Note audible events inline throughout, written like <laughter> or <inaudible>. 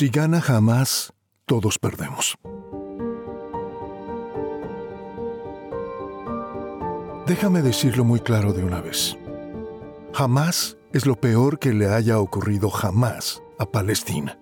Si gana jamás, todos perdemos. Déjame decirlo muy claro de una vez. Jamás es lo peor que le haya ocurrido jamás a Palestina.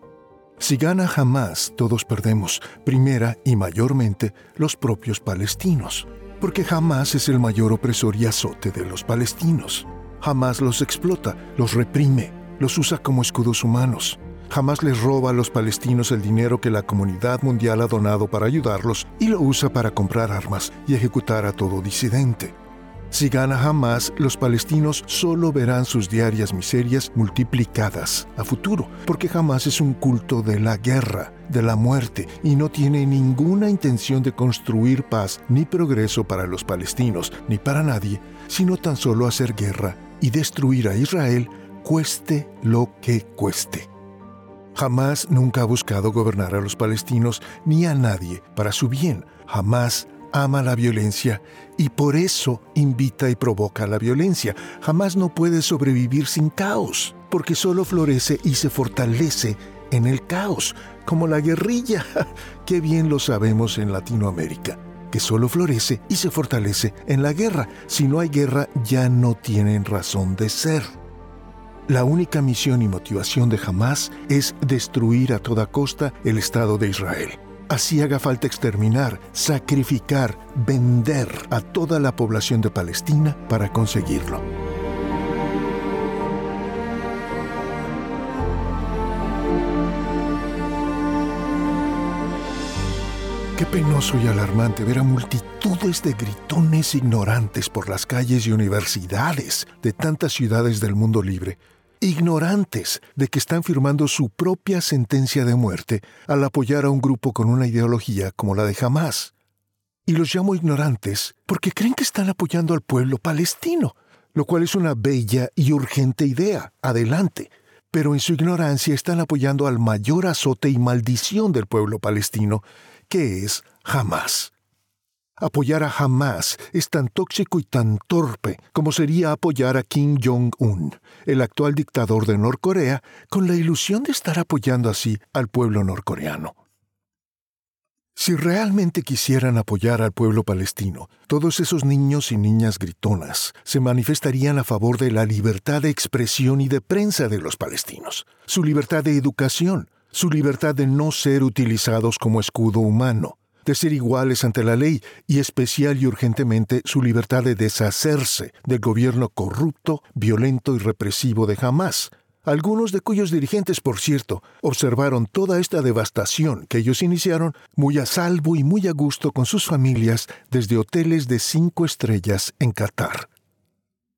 Si gana jamás, todos perdemos, primera y mayormente los propios palestinos, porque jamás es el mayor opresor y azote de los palestinos. Jamás los explota, los reprime, los usa como escudos humanos. Jamás les roba a los palestinos el dinero que la comunidad mundial ha donado para ayudarlos y lo usa para comprar armas y ejecutar a todo disidente. Si gana Hamas, los palestinos solo verán sus diarias miserias multiplicadas a futuro, porque Hamas es un culto de la guerra, de la muerte, y no tiene ninguna intención de construir paz ni progreso para los palestinos, ni para nadie, sino tan solo hacer guerra y destruir a Israel, cueste lo que cueste. Jamás nunca ha buscado gobernar a los palestinos ni a nadie para su bien. Jamás ama la violencia y por eso invita y provoca la violencia. Jamás no puede sobrevivir sin caos, porque solo florece y se fortalece en el caos, como la guerrilla. <laughs> Qué bien lo sabemos en Latinoamérica, que solo florece y se fortalece en la guerra. Si no hay guerra, ya no tienen razón de ser. La única misión y motivación de Hamas es destruir a toda costa el Estado de Israel. Así haga falta exterminar, sacrificar, vender a toda la población de Palestina para conseguirlo. Qué penoso y alarmante ver a multitudes de gritones ignorantes por las calles y universidades de tantas ciudades del mundo libre ignorantes de que están firmando su propia sentencia de muerte al apoyar a un grupo con una ideología como la de Hamas. Y los llamo ignorantes porque creen que están apoyando al pueblo palestino, lo cual es una bella y urgente idea. Adelante. Pero en su ignorancia están apoyando al mayor azote y maldición del pueblo palestino, que es Hamas. Apoyar a Hamas es tan tóxico y tan torpe como sería apoyar a Kim Jong-un, el actual dictador de Norcorea, con la ilusión de estar apoyando así al pueblo norcoreano. Si realmente quisieran apoyar al pueblo palestino, todos esos niños y niñas gritonas se manifestarían a favor de la libertad de expresión y de prensa de los palestinos, su libertad de educación, su libertad de no ser utilizados como escudo humano, de ser iguales ante la ley y especial y urgentemente su libertad de deshacerse del gobierno corrupto, violento y represivo de Hamas, algunos de cuyos dirigentes, por cierto, observaron toda esta devastación que ellos iniciaron muy a salvo y muy a gusto con sus familias desde hoteles de cinco estrellas en Qatar.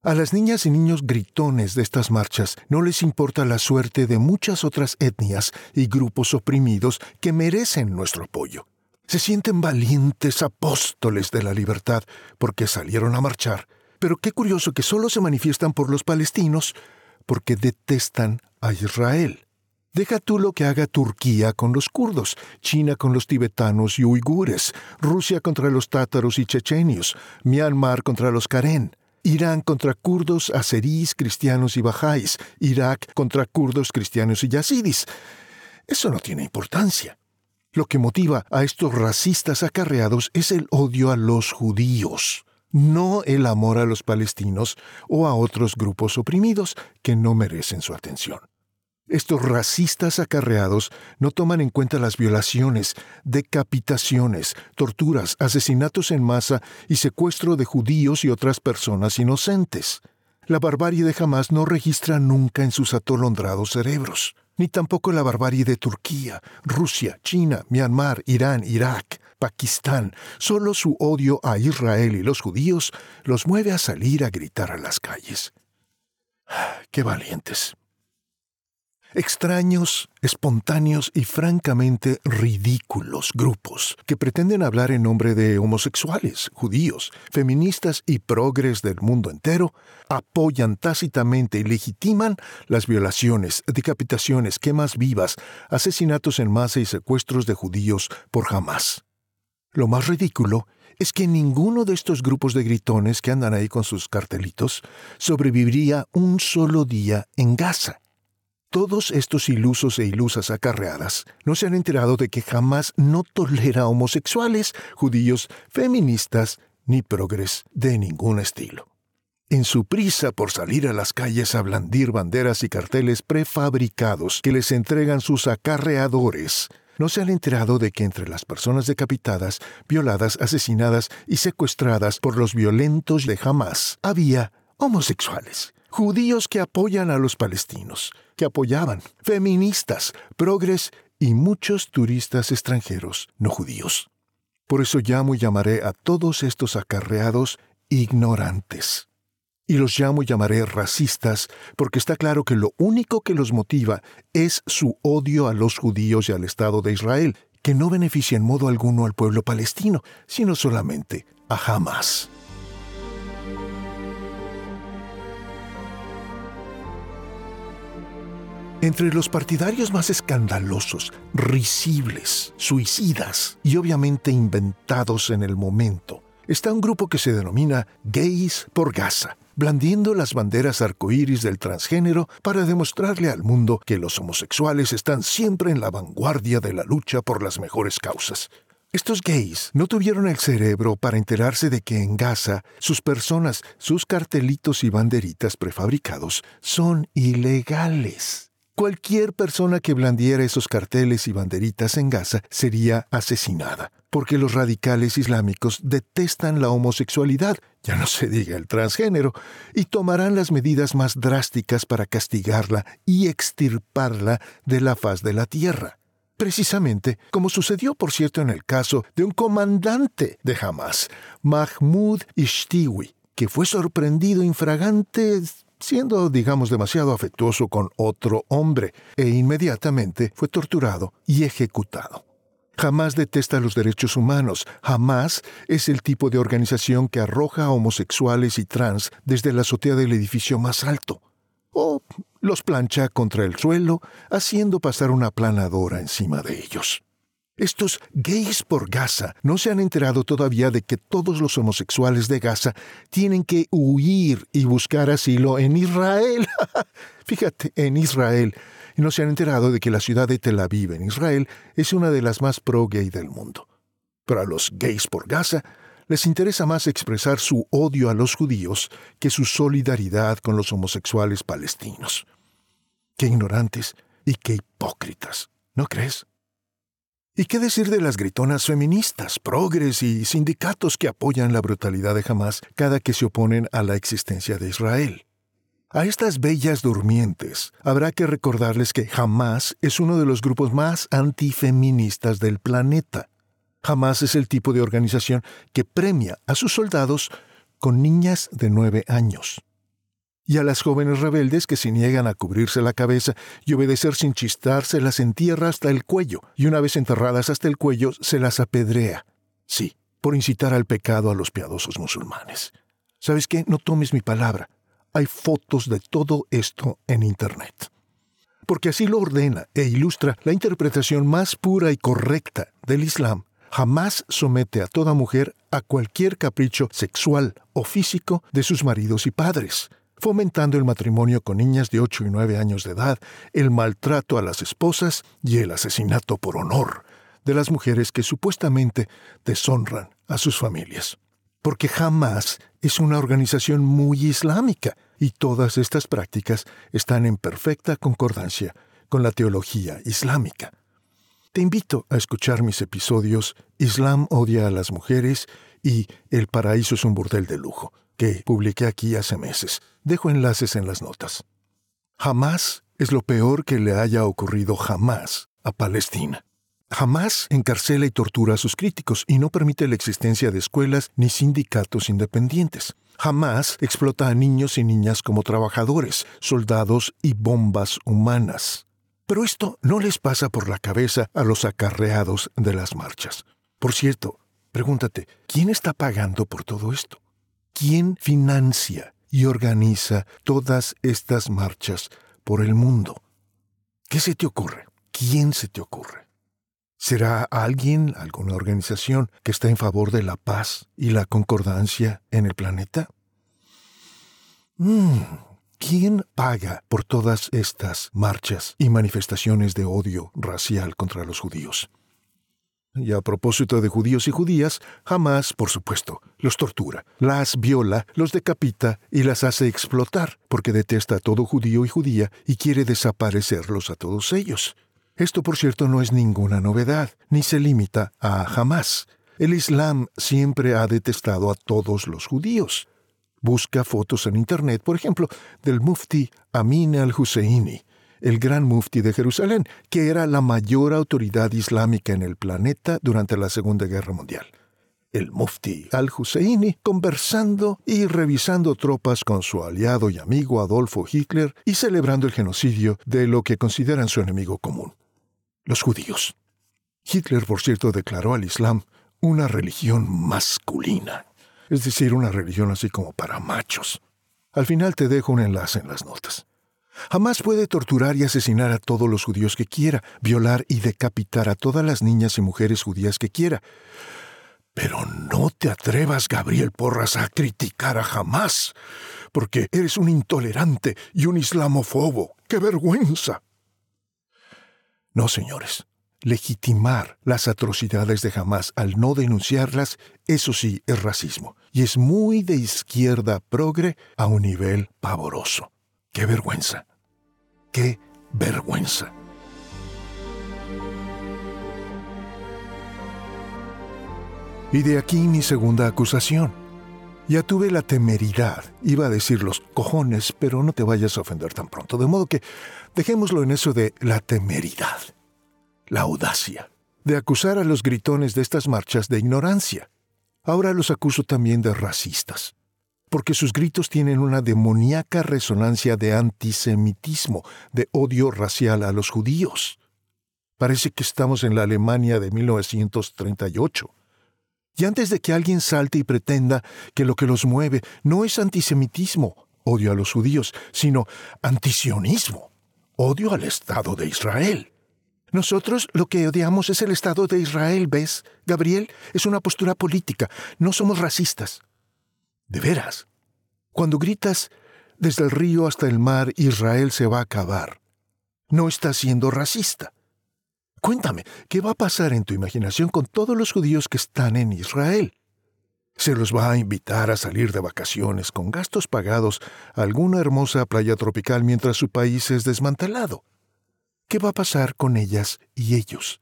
A las niñas y niños gritones de estas marchas no les importa la suerte de muchas otras etnias y grupos oprimidos que merecen nuestro apoyo se sienten valientes apóstoles de la libertad porque salieron a marchar. Pero qué curioso que solo se manifiestan por los palestinos porque detestan a Israel. Deja tú lo que haga Turquía con los kurdos, China con los tibetanos y uigures, Rusia contra los tátaros y chechenios, Myanmar contra los karen, Irán contra kurdos, azeríes, cristianos y bajáis, Irak contra kurdos, cristianos y yazidis. Eso no tiene importancia. Lo que motiva a estos racistas acarreados es el odio a los judíos, no el amor a los palestinos o a otros grupos oprimidos que no merecen su atención. Estos racistas acarreados no toman en cuenta las violaciones, decapitaciones, torturas, asesinatos en masa y secuestro de judíos y otras personas inocentes. La barbarie de Hamas no registra nunca en sus atolondrados cerebros ni tampoco la barbarie de Turquía, Rusia, China, Myanmar, Irán, Irak, Pakistán. Solo su odio a Israel y los judíos los mueve a salir a gritar a las calles. ¡Qué valientes! Extraños, espontáneos y francamente ridículos grupos que pretenden hablar en nombre de homosexuales, judíos, feministas y progres del mundo entero, apoyan tácitamente y legitiman las violaciones, decapitaciones, quemas vivas, asesinatos en masa y secuestros de judíos por jamás. Lo más ridículo es que ninguno de estos grupos de gritones que andan ahí con sus cartelitos sobreviviría un solo día en Gaza Todos estos ilusos e ilusas acarreadas no se han enterado de que jamás no tolera homosexuales, judíos, feministas ni progres de ningún estilo. En su prisa por salir a las calles a blandir banderas y carteles prefabricados que les entregan sus acarreadores, no se han enterado de que entre las personas decapitadas, violadas, asesinadas y secuestradas por los violentos de Hamas había homosexuales, judíos que apoyan a los palestinos, que apoyaban, feministas, progres y muchos turistas extranjeros no judíos. Por eso llamo y llamaré a todos estos acarreados ignorantes. Y los llamo y llamaré racistas porque está claro que lo único que los motiva es su odio a los judíos y al Estado de Israel, que no beneficia en modo alguno al pueblo palestino, sino solamente a Hamas. Entre los partidarios más escandalosos, risibles, suicidas y obviamente inventados en el momento, está un grupo que se denomina Gays por Gaza, blandiendo las banderas arcoíris del transgénero para demostrarle al mundo que los homosexuales están siempre en la vanguardia de la lucha por las mejores causas. Estos gays no tuvieron el cerebro para enterarse de que en Gaza sus personas, sus cartelitos y banderitas prefabricados son ilegales. Cualquier persona que blandiera esos carteles y banderitas en Gaza sería asesinada, porque los radicales islámicos detestan la homosexualidad, ya no se diga el transgénero, y tomarán las medidas más drásticas para castigarla y extirparla de la faz de la tierra. Precisamente como sucedió, por cierto, en el caso de un comandante de Hamas, Mahmoud Ishtiwi, que fue sorprendido infragante siendo, digamos, demasiado afectuoso con otro hombre, e inmediatamente fue torturado y ejecutado. Jamás detesta los derechos humanos, jamás es el tipo de organización que arroja a homosexuales y trans desde la azotea del edificio más alto, o los plancha contra el suelo, haciendo pasar una planadora encima de ellos. Estos gays por Gaza no se han enterado todavía de que todos los homosexuales de Gaza tienen que huir y buscar asilo en Israel. <laughs> Fíjate, en Israel. Y no se han enterado de que la ciudad de Tel Aviv, en Israel, es una de las más pro-gay del mundo. Pero a los gays por Gaza les interesa más expresar su odio a los judíos que su solidaridad con los homosexuales palestinos. Qué ignorantes y qué hipócritas, ¿no crees? ¿Y qué decir de las gritonas feministas, progres y sindicatos que apoyan la brutalidad de Hamas cada que se oponen a la existencia de Israel? A estas bellas durmientes habrá que recordarles que Hamas es uno de los grupos más antifeministas del planeta. Hamas es el tipo de organización que premia a sus soldados con niñas de nueve años y a las jóvenes rebeldes que se niegan a cubrirse la cabeza y obedecer sin chistar, las entierra hasta el cuello, y una vez enterradas hasta el cuello, se las apedrea. Sí, por incitar al pecado a los piadosos musulmanes. ¿Sabes qué? No tomes mi palabra. Hay fotos de todo esto en Internet. Porque así lo ordena e ilustra la interpretación más pura y correcta del Islam jamás somete a toda mujer a cualquier capricho sexual o físico de sus maridos y padres fomentando el matrimonio con niñas de 8 y 9 años de edad, el maltrato a las esposas y el asesinato por honor de las mujeres que supuestamente deshonran a sus familias. Porque jamás es una organización muy islámica y todas estas prácticas están en perfecta concordancia con la teología islámica. Te invito a escuchar mis episodios Islam odia a las mujeres y El paraíso es un burdel de lujo, que publiqué aquí hace meses. Dejo enlaces en las notas. Jamás es lo peor que le haya ocurrido jamás a Palestina. Jamás encarcela y tortura a sus críticos y no permite la existencia de escuelas ni sindicatos independientes. Jamás explota a niños y niñas como trabajadores, soldados y bombas humanas. Pero esto no les pasa por la cabeza a los acarreados de las marchas. Por cierto, pregúntate, ¿quién está pagando por todo esto? ¿Quién financia y organiza todas estas marchas por el mundo? ¿Qué se te ocurre? ¿Quién se te ocurre? ¿Será alguien, alguna organización que está en favor de la paz y la concordancia en el planeta? Mm, ¿Quién paga por todas estas marchas y manifestaciones de odio racial contra los judíos? Y a propósito de judíos y judías, jamás, por supuesto, los tortura, las viola, los decapita y las hace explotar, porque detesta a todo judío y judía y quiere desaparecerlos a todos ellos. Esto, por cierto, no es ninguna novedad, ni se limita a jamás. El Islam siempre ha detestado a todos los judíos. Busca fotos en Internet, por ejemplo, del mufti Amin al-Husseini, el gran mufti de Jerusalén, que era la mayor autoridad islámica en el planeta durante la Segunda Guerra Mundial. El mufti al-Husseini conversando y revisando tropas con su aliado y amigo Adolfo Hitler y celebrando el genocidio de lo que consideran su enemigo común, los judíos. Hitler, por cierto, declaró al Islam una religión masculina es decir, una religión así como para machos. Al final te dejo un enlace en las notas. Jamás puede torturar y asesinar a todos los judíos que quiera, violar y decapitar a todas las niñas y mujeres judías que quiera. Pero no te atrevas, Gabriel Porras, a criticar a jamás, porque eres un intolerante y un islamofobo. ¡Qué vergüenza! No, señores legitimar las atrocidades de Hamas al no denunciarlas, eso sí es racismo. Y es muy de izquierda progre a un nivel pavoroso. ¡Qué vergüenza! ¡Qué vergüenza! Y de aquí mi segunda acusación. Ya tuve la temeridad, iba a decir los cojones, pero no te vayas a ofender tan pronto, de modo que dejémoslo en eso de la temeridad la audacia de acusar a los gritones de estas marchas de ignorancia. Ahora los acuso también de racistas, porque sus gritos tienen una demoníaca resonancia de antisemitismo, de odio racial a los judíos. Parece que estamos en la Alemania de 1938. Y antes de que alguien salte y pretenda que lo que los mueve no es antisemitismo, odio a los judíos, sino antisionismo, odio al Estado de Israel. Nosotros lo que odiamos es el Estado de Israel, ¿ves? Gabriel, es una postura política. No somos racistas. De veras. Cuando gritas, desde el río hasta el mar, Israel se va a acabar. No estás siendo racista. Cuéntame, ¿qué va a pasar en tu imaginación con todos los judíos que están en Israel? ¿Se los va a invitar a salir de vacaciones con gastos pagados a alguna hermosa playa tropical mientras su país es desmantelado? ¿Qué va a pasar con ellas y ellos?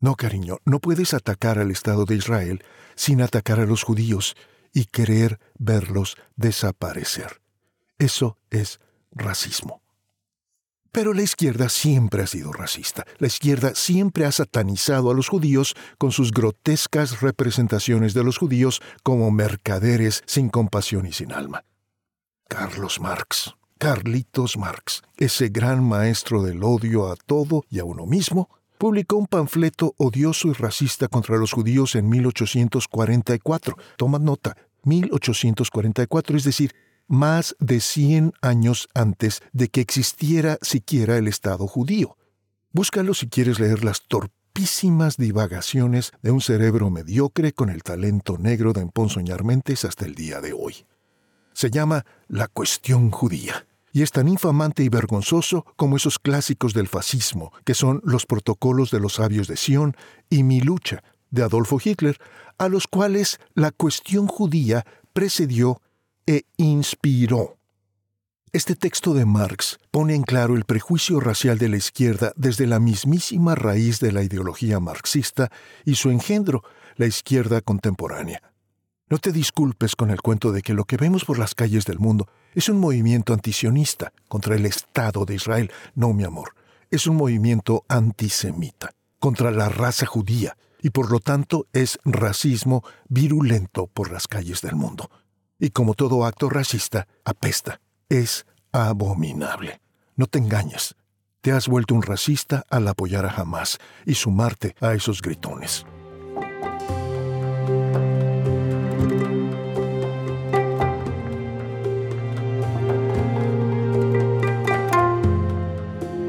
No, cariño, no puedes atacar al Estado de Israel sin atacar a los judíos y querer verlos desaparecer. Eso es racismo. Pero la izquierda siempre ha sido racista. La izquierda siempre ha satanizado a los judíos con sus grotescas representaciones de los judíos como mercaderes sin compasión y sin alma. Carlos Marx. Carlitos Marx, ese gran maestro del odio a todo y a uno mismo, publicó un panfleto odioso y racista contra los judíos en 1844. Toma nota, 1844, es decir, más de 100 años antes de que existiera siquiera el Estado judío. Búscalo si quieres leer las torpísimas divagaciones de un cerebro mediocre con el talento negro de emponzoñar mentes hasta el día de hoy se llama La cuestión judía, y es tan infamante y vergonzoso como esos clásicos del fascismo, que son los protocolos de los sabios de Sion y Mi lucha, de Adolfo Hitler, a los cuales la cuestión judía precedió e inspiró. Este texto de Marx pone en claro el prejuicio racial de la izquierda desde la mismísima raíz de la ideología marxista y su engendro, la izquierda contemporánea. No te disculpes con el cuento de que lo que vemos por las calles del mundo es un movimiento antisionista contra el Estado de Israel. No, mi amor, es un movimiento antisemita contra la raza judía y por lo tanto es racismo virulento por las calles del mundo. Y como todo acto racista, apesta, es abominable. No te engañes, te has vuelto un racista al apoyar a Hamas y sumarte a esos gritones.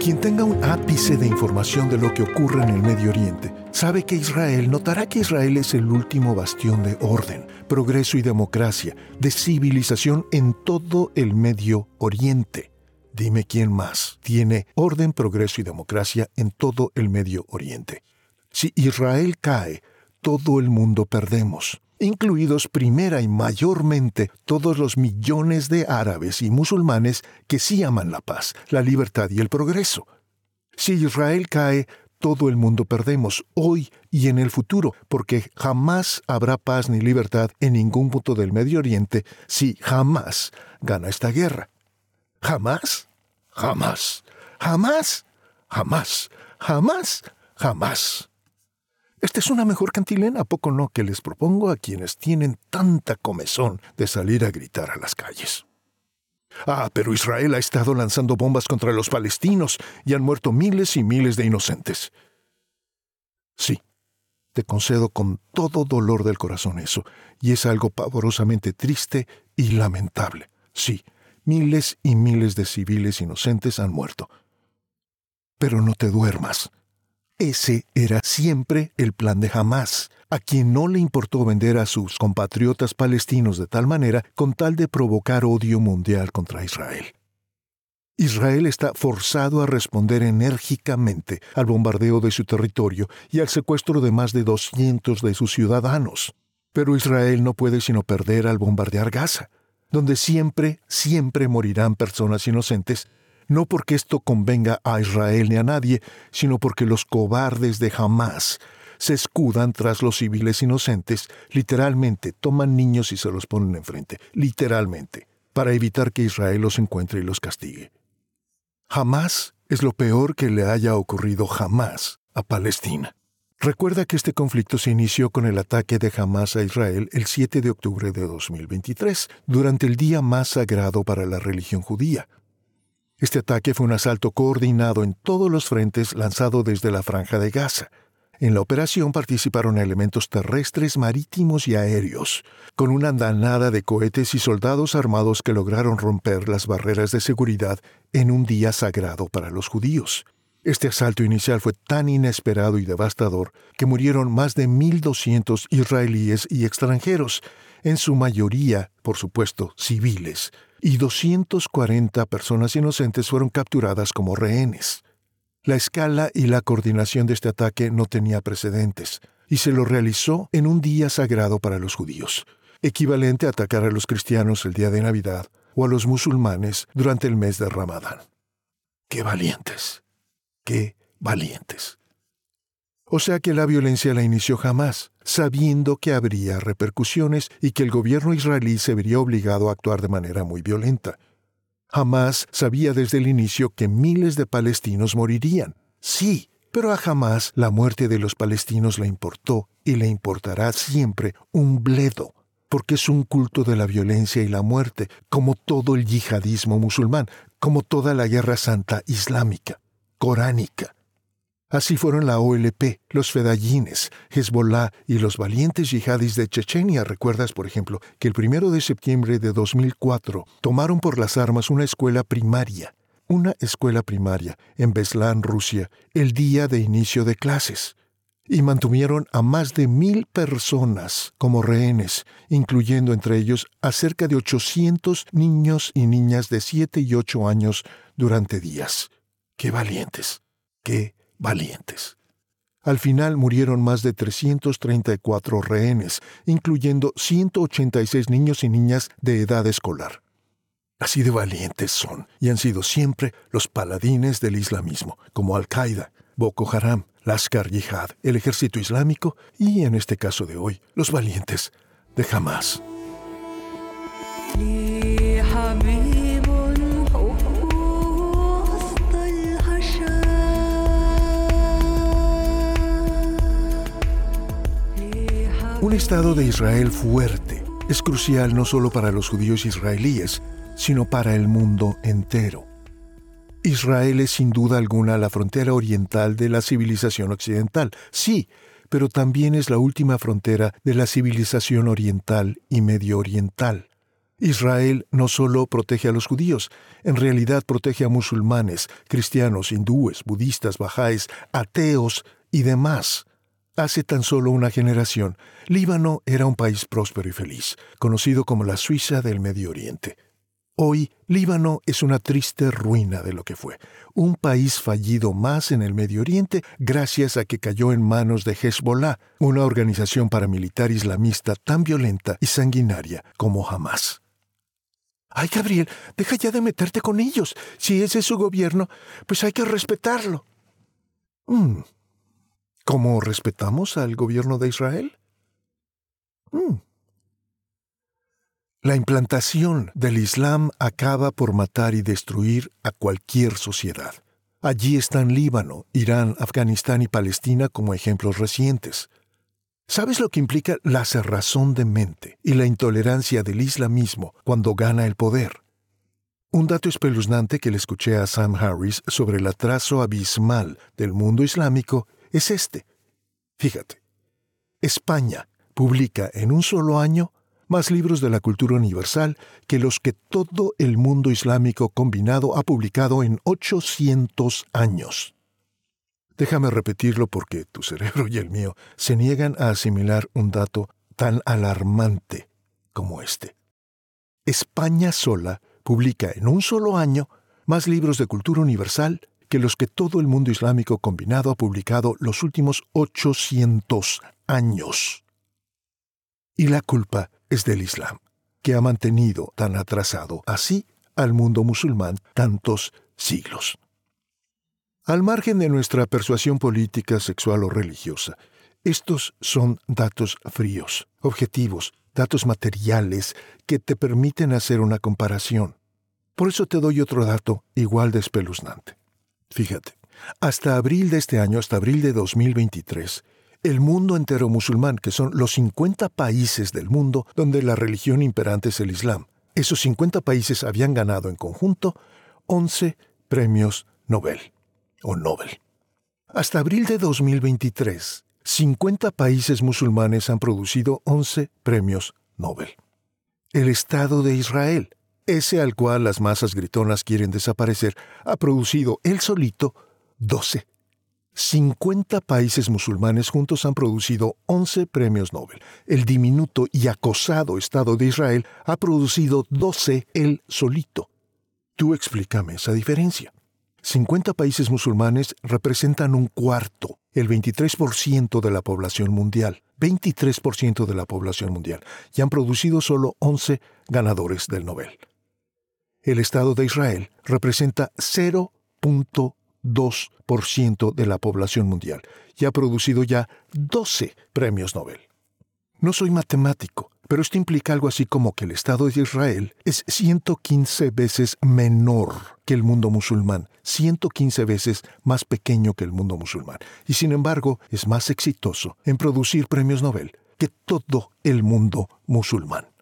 Quien tenga un ápice de información de lo que ocurre en el Medio Oriente sabe que Israel notará que Israel es el último bastión de orden, progreso y democracia, de civilización en todo el Medio Oriente. Dime quién más tiene orden, progreso y democracia en todo el Medio Oriente. Si Israel cae, todo el mundo perdemos, incluidos primera y mayormente todos los millones de árabes y musulmanes que sí aman la paz, la libertad y el progreso. Si Israel cae, todo el mundo perdemos, hoy y en el futuro, porque jamás habrá paz ni libertad en ningún punto del Medio Oriente si jamás gana esta guerra. ¿Jamás? Jamás. Jamás. Jamás. Jamás. Jamás. Esta es una mejor cantilena, ¿a poco no? Que les propongo a quienes tienen tanta comezón de salir a gritar a las calles. Ah, pero Israel ha estado lanzando bombas contra los palestinos y han muerto miles y miles de inocentes. Sí, te concedo con todo dolor del corazón eso, y es algo pavorosamente triste y lamentable. Sí, miles y miles de civiles inocentes han muerto. Pero no te duermas. Ese era siempre el plan de Hamas, a quien no le importó vender a sus compatriotas palestinos de tal manera con tal de provocar odio mundial contra Israel. Israel está forzado a responder enérgicamente al bombardeo de su territorio y al secuestro de más de 200 de sus ciudadanos. Pero Israel no puede sino perder al bombardear Gaza, donde siempre, siempre morirán personas inocentes no porque esto convenga a Israel ni a nadie, sino porque los cobardes de Hamas se escudan tras los civiles inocentes, literalmente toman niños y se los ponen enfrente, literalmente, para evitar que Israel los encuentre y los castigue. Jamás es lo peor que le haya ocurrido jamás a Palestina. Recuerda que este conflicto se inició con el ataque de Hamas a Israel el 7 de octubre de 2023, durante el día más sagrado para la religión judía, este ataque fue un asalto coordinado en todos los frentes lanzado desde la franja de Gaza. En la operación participaron elementos terrestres, marítimos y aéreos, con una andanada de cohetes y soldados armados que lograron romper las barreras de seguridad en un día sagrado para los judíos. Este asalto inicial fue tan inesperado y devastador que murieron más de 1.200 israelíes y extranjeros, en su mayoría, por supuesto, civiles, y 240 personas inocentes fueron capturadas como rehenes. La escala y la coordinación de este ataque no tenía precedentes, y se lo realizó en un día sagrado para los judíos, equivalente a atacar a los cristianos el día de Navidad o a los musulmanes durante el mes de Ramadán. ¡Qué valientes! ¡Qué valientes! O sea que la violencia la inició jamás, sabiendo que habría repercusiones y que el gobierno israelí se vería obligado a actuar de manera muy violenta. Jamás sabía desde el inicio que miles de palestinos morirían. Sí, pero a jamás la muerte de los palestinos le importó y le importará siempre un bledo, porque es un culto de la violencia y la muerte, como todo el yihadismo musulmán, como toda la guerra santa islámica, coránica. Así fueron la OLP, los Fedayines, Hezbollah y los valientes yihadis de Chechenia. Recuerdas, por ejemplo, que el primero de septiembre de 2004 tomaron por las armas una escuela primaria, una escuela primaria en Beslan, Rusia, el día de inicio de clases, y mantuvieron a más de mil personas como rehenes, incluyendo entre ellos a cerca de 800 niños y niñas de 7 y 8 años durante días. ¡Qué valientes! ¡Qué valientes. Al final murieron más de 334 rehenes, incluyendo 186 niños y niñas de edad escolar. Así de valientes son y han sido siempre los paladines del islamismo, como Al-Qaeda, Boko Haram, Lashkar Jihad, el ejército islámico y, en este caso de hoy, los valientes de Hamas. Un Estado de Israel fuerte es crucial no solo para los judíos israelíes, sino para el mundo entero. Israel es sin duda alguna la frontera oriental de la civilización occidental, sí, pero también es la última frontera de la civilización oriental y medio oriental. Israel no solo protege a los judíos, en realidad protege a musulmanes, cristianos, hindúes, budistas, bajáes, ateos y demás. Hace tan solo una generación, Líbano era un país próspero y feliz, conocido como la Suiza del Medio Oriente. Hoy, Líbano es una triste ruina de lo que fue, un país fallido más en el Medio Oriente gracias a que cayó en manos de Hezbollah, una organización paramilitar islamista tan violenta y sanguinaria como Hamas. Ay, Gabriel, deja ya de meterte con ellos. Si ese es su gobierno, pues hay que respetarlo. Mm. ¿Cómo respetamos al gobierno de Israel? Mm. La implantación del Islam acaba por matar y destruir a cualquier sociedad. Allí están Líbano, Irán, Afganistán y Palestina como ejemplos recientes. ¿Sabes lo que implica la cerrazón de mente y la intolerancia del islamismo cuando gana el poder? Un dato espeluznante que le escuché a Sam Harris sobre el atraso abismal del mundo islámico es este. Fíjate, España publica en un solo año más libros de la cultura universal que los que todo el mundo islámico combinado ha publicado en 800 años. Déjame repetirlo porque tu cerebro y el mío se niegan a asimilar un dato tan alarmante como este. España sola publica en un solo año más libros de cultura universal que los que todo el mundo islámico combinado ha publicado los últimos 800 años. Y la culpa es del Islam, que ha mantenido tan atrasado así al mundo musulmán tantos siglos. Al margen de nuestra persuasión política, sexual o religiosa, estos son datos fríos, objetivos, datos materiales que te permiten hacer una comparación. Por eso te doy otro dato igual de espeluznante. Fíjate, hasta abril de este año, hasta abril de 2023, el mundo entero musulmán, que son los 50 países del mundo donde la religión imperante es el Islam, esos 50 países habían ganado en conjunto 11 premios Nobel o Nobel. Hasta abril de 2023, 50 países musulmanes han producido 11 premios Nobel. El Estado de Israel, ese al cual las masas gritonas quieren desaparecer, ha producido él solito 12. 50 países musulmanes juntos han producido 11 premios Nobel. El diminuto y acosado Estado de Israel ha producido 12 él solito. Tú explícame esa diferencia. 50 países musulmanes representan un cuarto, el 23% de la población mundial, 23% de la población mundial, y han producido solo 11 ganadores del Nobel. El Estado de Israel representa 0.2% de la población mundial y ha producido ya 12 premios Nobel. No soy matemático, pero esto implica algo así como que el Estado de Israel es 115 veces menor que el mundo musulmán, 115 veces más pequeño que el mundo musulmán, y sin embargo es más exitoso en producir premios Nobel que todo el mundo musulmán.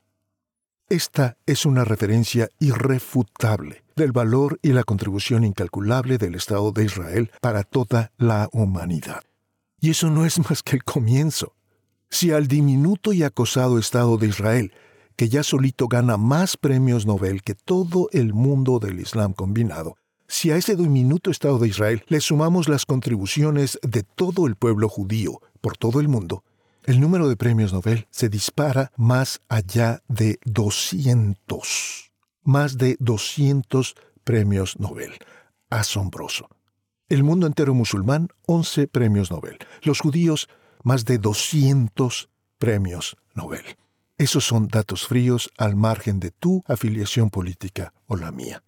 Esta es una referencia irrefutable del valor y la contribución incalculable del Estado de Israel para toda la humanidad. Y eso no es más que el comienzo. Si al diminuto y acosado Estado de Israel, que ya solito gana más premios Nobel que todo el mundo del Islam combinado, si a ese diminuto Estado de Israel le sumamos las contribuciones de todo el pueblo judío por todo el mundo, el número de premios Nobel se dispara más allá de 200. Más de 200 premios Nobel. Asombroso. El mundo entero musulmán, 11 premios Nobel. Los judíos, más de 200 premios Nobel. Esos son datos fríos al margen de tu afiliación política o la mía.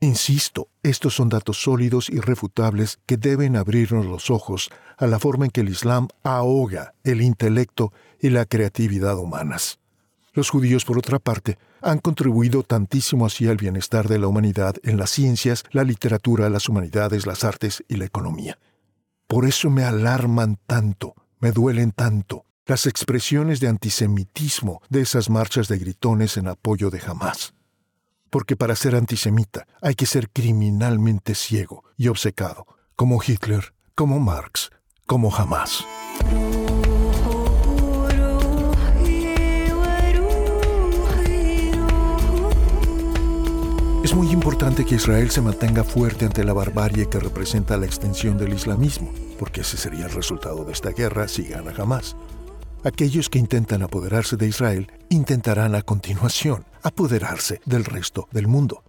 Insisto, estos son datos sólidos y refutables que deben abrirnos los ojos a la forma en que el Islam ahoga el intelecto y la creatividad humanas. Los judíos, por otra parte, han contribuido tantísimo hacia el bienestar de la humanidad en las ciencias, la literatura, las humanidades, las artes y la economía. Por eso me alarman tanto me duelen tanto las expresiones de antisemitismo de esas marchas de gritones en apoyo de Hamas. Porque para ser antisemita hay que ser criminalmente ciego y obcecado, como Hitler, como Marx, como Hamas. Es muy importante que Israel se mantenga fuerte ante la barbarie que representa la extensión del islamismo, porque ese sería el resultado de esta guerra si gana jamás. Aquellos que intentan apoderarse de Israel intentarán a continuación apoderarse del resto del mundo.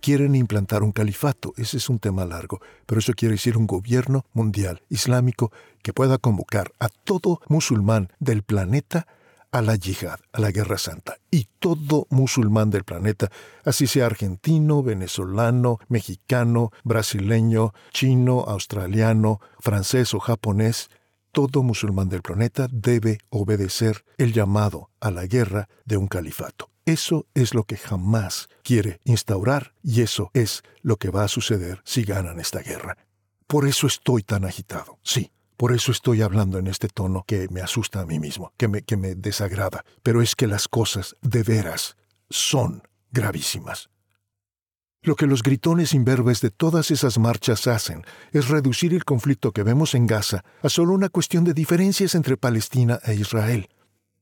Quieren implantar un califato, ese es un tema largo, pero eso quiere decir un gobierno mundial islámico que pueda convocar a todo musulmán del planeta a la yihad, a la guerra santa. Y todo musulmán del planeta, así sea argentino, venezolano, mexicano, brasileño, chino, australiano, francés o japonés, todo musulmán del planeta debe obedecer el llamado a la guerra de un califato. Eso es lo que jamás quiere instaurar y eso es lo que va a suceder si ganan esta guerra. Por eso estoy tan agitado, sí. Por eso estoy hablando en este tono que me asusta a mí mismo, que me, que me desagrada. Pero es que las cosas de veras son gravísimas. Lo que los gritones imberbes de todas esas marchas hacen es reducir el conflicto que vemos en Gaza a solo una cuestión de diferencias entre Palestina e Israel.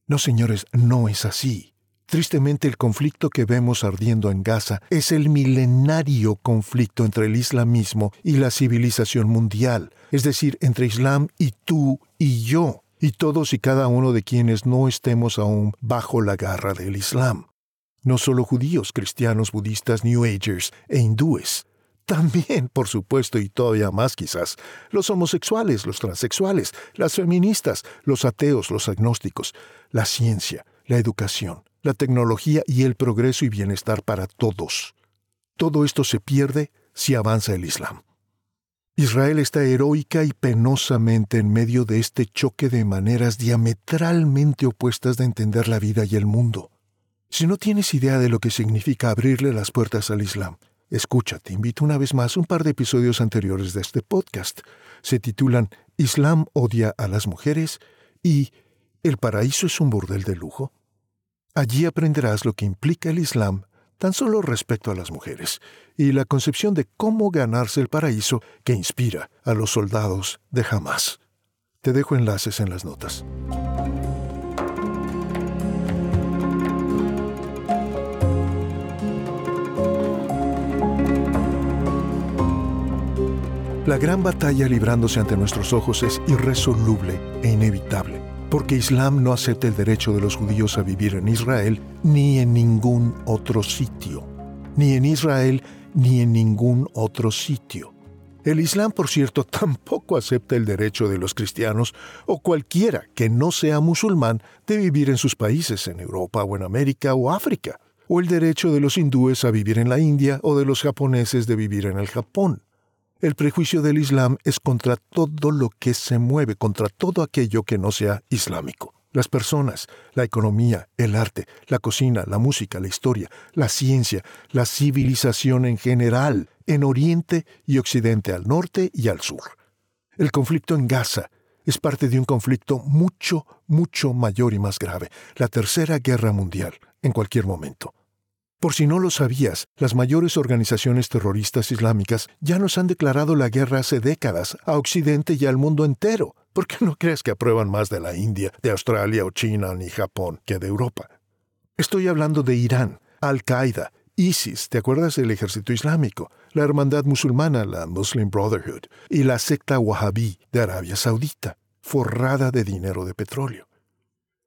No, señores, no es así. Tristemente el conflicto que vemos ardiendo en Gaza es el milenario conflicto entre el islamismo y la civilización mundial, es decir, entre Islam y tú y yo, y todos y cada uno de quienes no estemos aún bajo la garra del Islam no solo judíos, cristianos, budistas, New Agers e hindúes. También, por supuesto, y todavía más quizás, los homosexuales, los transexuales, las feministas, los ateos, los agnósticos, la ciencia, la educación, la tecnología y el progreso y bienestar para todos. Todo esto se pierde si avanza el Islam. Israel está heroica y penosamente en medio de este choque de maneras diametralmente opuestas de entender la vida y el mundo. Si no tienes idea de lo que significa abrirle las puertas al Islam, escucha, te invito una vez más un par de episodios anteriores de este podcast. Se titulan Islam odia a las mujeres y ¿El paraíso es un burdel de lujo? Allí aprenderás lo que implica el Islam tan solo respecto a las mujeres y la concepción de cómo ganarse el paraíso que inspira a los soldados de Hamas. Te dejo enlaces en las notas. La gran batalla librándose ante nuestros ojos es irresoluble e inevitable, porque Islam no acepta el derecho de los judíos a vivir en Israel ni en ningún otro sitio, ni en Israel ni en ningún otro sitio. El Islam, por cierto, <laughs> tampoco acepta el derecho de los cristianos o cualquiera que no sea musulmán de vivir en sus países, en Europa o en América o África, o el derecho de los hindúes a vivir en la India o de los japoneses de vivir en el Japón. El prejuicio del Islam es contra todo lo que se mueve, contra todo aquello que no sea islámico. Las personas, la economía, el arte, la cocina, la música, la historia, la ciencia, la civilización en general, en Oriente y Occidente, al norte y al sur. El conflicto en Gaza es parte de un conflicto mucho, mucho mayor y más grave, la Tercera Guerra Mundial, en cualquier momento. Por si no lo sabías, las mayores organizaciones terroristas islámicas ya nos han declarado la guerra hace décadas a Occidente y al mundo entero. ¿Por qué no crees que aprueban más de la India, de Australia o China ni Japón que de Europa? Estoy hablando de Irán, Al-Qaeda, ISIS, ¿te acuerdas del ejército islámico? La hermandad musulmana, la Muslim Brotherhood, y la secta Wahhabí de Arabia Saudita, forrada de dinero de petróleo.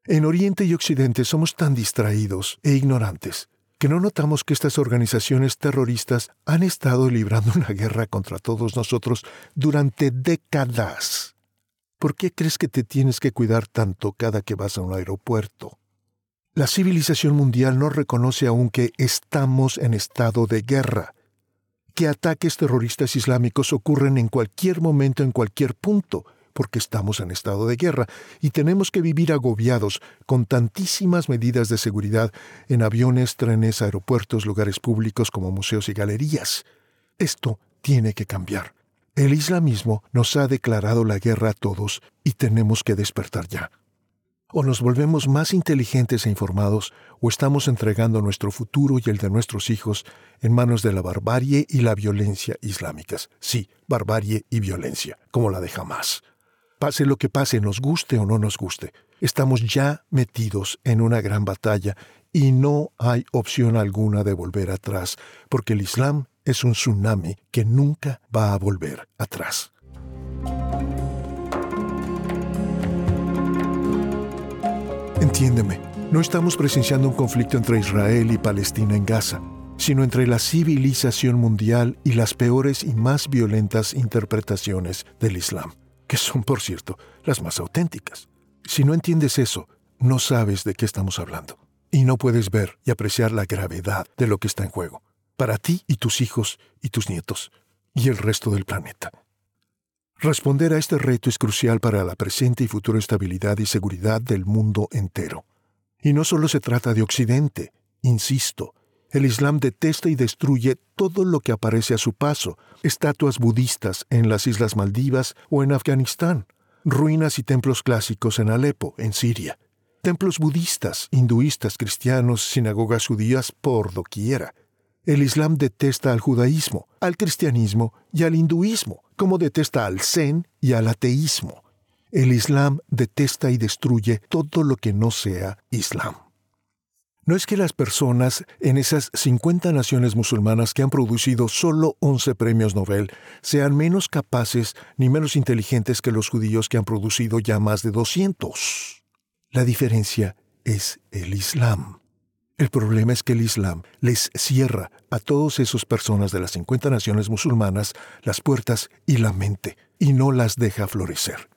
En Oriente y Occidente somos tan distraídos e ignorantes que no notamos que estas organizaciones terroristas han estado librando una guerra contra todos nosotros durante décadas. ¿Por qué crees que te tienes que cuidar tanto cada que vas a un aeropuerto? La civilización mundial no reconoce aún que estamos en estado de guerra, que ataques terroristas islámicos ocurren en cualquier momento, en cualquier punto, porque estamos en estado de guerra y tenemos que vivir agobiados con tantísimas medidas de seguridad en aviones, trenes, aeropuertos, lugares públicos como museos y galerías. Esto tiene que cambiar. El islamismo nos ha declarado la guerra a todos y tenemos que despertar ya. O nos volvemos más inteligentes e informados, o estamos entregando nuestro futuro y el de nuestros hijos en manos de la barbarie y la violencia islámicas. Sí, barbarie y violencia, como la de Hamas. Pase lo que pase, nos guste o no nos guste. Estamos ya metidos en una gran batalla y no hay opción alguna de volver atrás, porque el Islam es un tsunami que nunca va a volver atrás. Entiéndeme, no estamos presenciando un conflicto entre Israel y Palestina en Gaza, sino entre la civilización mundial y las peores y más violentas interpretaciones del Islam, que son, por cierto, las más auténticas. Si no entiendes eso, no sabes de qué estamos hablando, y no puedes ver y apreciar la gravedad de lo que está en juego, para ti y tus hijos y tus nietos, y el resto del planeta. Responder a este reto es crucial para la presente y futura estabilidad y seguridad del mundo entero. Y no solo se trata de Occidente, insisto, el Islam detesta y destruye todo lo que aparece a su paso, estatuas budistas en las Islas Maldivas o en Afganistán, ruinas y templos clásicos en Alepo, en Siria, templos budistas, hinduistas, cristianos, sinagogas judías por doquiera. El Islam detesta al judaísmo, al cristianismo y al hinduismo, como detesta al zen y al ateísmo. El Islam detesta y destruye todo lo que no sea Islam. No es que las personas en esas 50 naciones musulmanas que han producido solo 11 premios Nobel sean menos capaces ni menos inteligentes que los judíos que han producido ya más de 200. La diferencia es el Islam. El problema es que el Islam les cierra a todas esas personas de las 50 naciones musulmanas las puertas y la mente y no las deja florecer.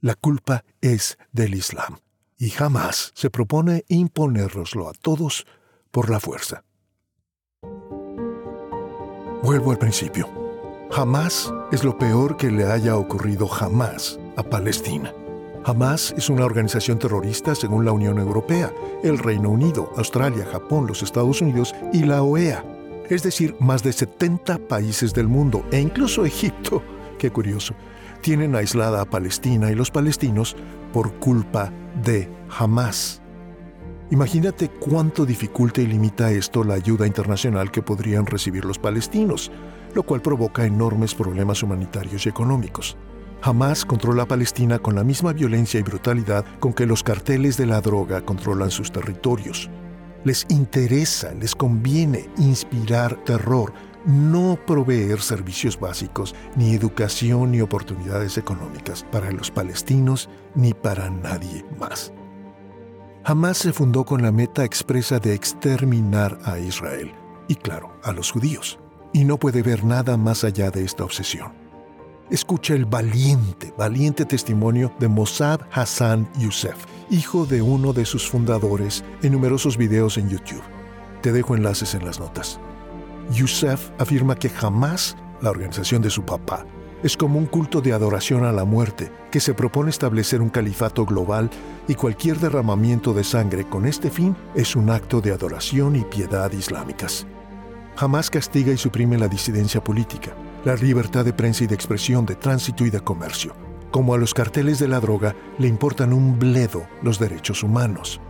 La culpa es del Islam y jamás se propone imponérnoslo a todos por la fuerza. Vuelvo al principio. Jamás es lo peor que le haya ocurrido jamás a Palestina. Hamas es una organización terrorista según la Unión Europea, el Reino Unido, Australia, Japón, los Estados Unidos y la OEA, es decir, más de 70 países del mundo e incluso Egipto, qué curioso, tienen aislada a Palestina y los palestinos por culpa de Hamas. Imagínate cuánto dificulta y limita esto la ayuda internacional que podrían recibir los palestinos, lo cual provoca enormes problemas humanitarios y económicos. Hamas controla a Palestina con la misma violencia y brutalidad con que los carteles de la droga controlan sus territorios. Les interesa, les conviene inspirar terror, no proveer servicios básicos, ni educación ni oportunidades económicas para los palestinos ni para nadie más. Hamas se fundó con la meta expresa de exterminar a Israel y claro, a los judíos, y no puede ver nada más allá de esta obsesión. Escucha el valiente, valiente testimonio de Mossad Hassan Youssef, hijo de uno de sus fundadores, en numerosos videos en YouTube. Te dejo enlaces en las notas. Youssef afirma que jamás la organización de su papá es como un culto de adoración a la muerte que se propone establecer un califato global y cualquier derramamiento de sangre con este fin es un acto de adoración y piedad islámicas. Jamás castiga y suprime la disidencia política, la libertad de prensa y de expresión, de tránsito y de comercio. Como a los carteles de la droga le importan un bledo los derechos humanos.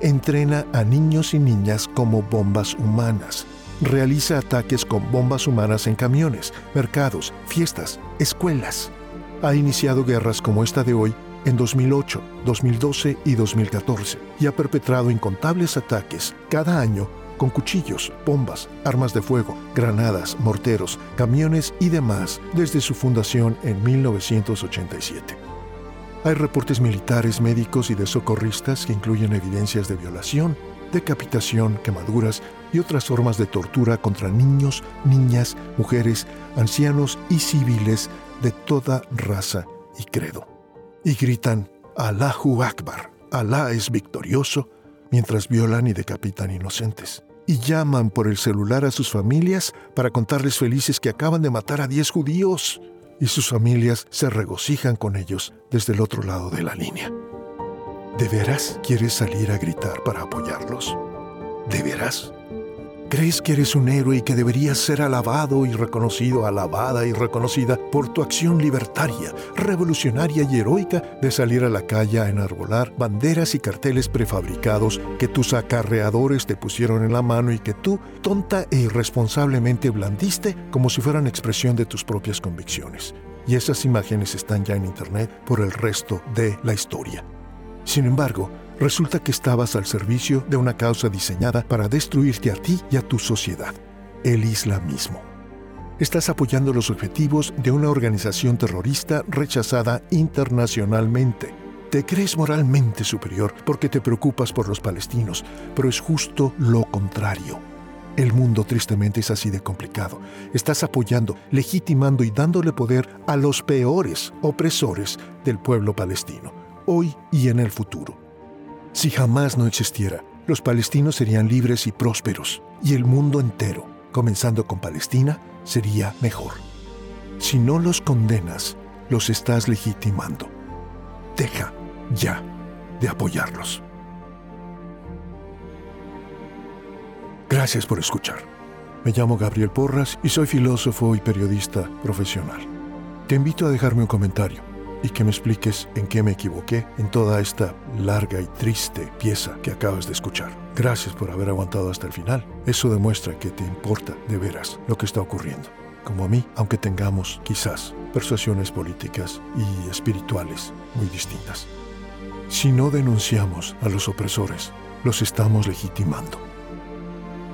Entrena a niños y niñas como bombas humanas realiza ataques con bombas humanas en camiones, mercados, fiestas, escuelas. Ha iniciado guerras como esta de hoy en 2008, 2012 y 2014 y ha perpetrado incontables ataques cada año con cuchillos, bombas, armas de fuego, granadas, morteros, camiones y demás desde su fundación en 1987. Hay reportes militares, médicos y de socorristas que incluyen evidencias de violación, decapitación, quemaduras y otras formas de tortura contra niños, niñas, mujeres, ancianos y civiles de toda raza y credo. Y gritan, Allahu Akbar, Alá es victorioso, mientras violan y decapitan inocentes. Y llaman por el celular a sus familias para contarles felices que acaban de matar a 10 judíos. Y sus familias se regocijan con ellos desde el otro lado de la línea. ¿De veras quieres salir a gritar para apoyarlos? ¿De veras? ¿Crees que eres un héroe y que deberías ser alabado y reconocido, alabada y reconocida por tu acción libertaria, revolucionaria y heroica de salir a la calle a enarbolar banderas y carteles prefabricados que tus acarreadores te pusieron en la mano y que tú, tonta e irresponsablemente, blandiste como si fueran expresión de tus propias convicciones? Y esas imágenes están ya en Internet por el resto de la historia. Sin embargo, resulta que estabas al servicio de una causa diseñada para destruirte a ti y a tu sociedad, el islamismo. Estás apoyando los objetivos de una organización terrorista rechazada internacionalmente. Te crees moralmente superior porque te preocupas por los palestinos, pero es justo lo contrario. El mundo tristemente es así de complicado. Estás apoyando, legitimando y dándole poder a los peores opresores del pueblo palestino, hoy y en el futuro. Si jamás no existiera, los palestinos serían libres y prósperos, y el mundo entero, comenzando con Palestina, sería mejor. Si no los condenas, los estás legitimando. Deja ya de apoyarlos. Gracias por escuchar. Me llamo Gabriel Porras y soy filósofo y periodista profesional. Te invito a dejarme un comentario y que me expliques en qué me equivoqué en toda esta larga y triste pieza que acabas de escuchar. Gracias por haber aguantado hasta el final. Eso demuestra que te importa de veras lo que está ocurriendo. Como a mí, aunque tengamos quizás persuasiones políticas y espirituales muy distintas. Si no denunciamos a los opresores, los estamos legitimando.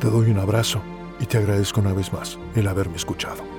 Te doy un abrazo y te agradezco una vez más el haberme escuchado.